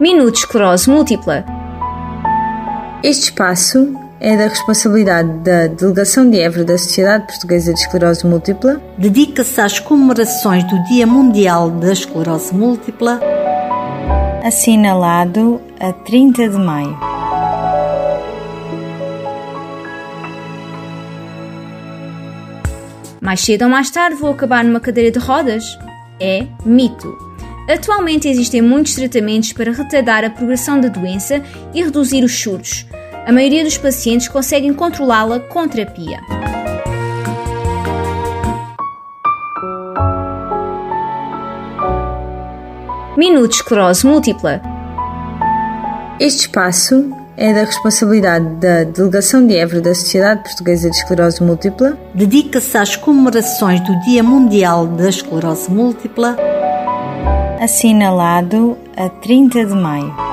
Minuto Esclerose Múltipla. Este espaço é da responsabilidade da Delegação de Évora da Sociedade Portuguesa de Esclerose Múltipla. Dedica-se às comemorações do Dia Mundial da Esclerose Múltipla. Assinalado a 30 de maio. Mais cedo ou mais tarde vou acabar numa cadeira de rodas? É mito. Atualmente existem muitos tratamentos para retardar a progressão da doença e reduzir os surtos. A maioria dos pacientes conseguem controlá-la com terapia. Minuto Esclerose Múltipla. Este espaço é da responsabilidade da Delegação de Évora da Sociedade Portuguesa de Esclerose Múltipla. Dedica-se às comemorações do Dia Mundial da Esclerose Múltipla assinalado a 30 de maio.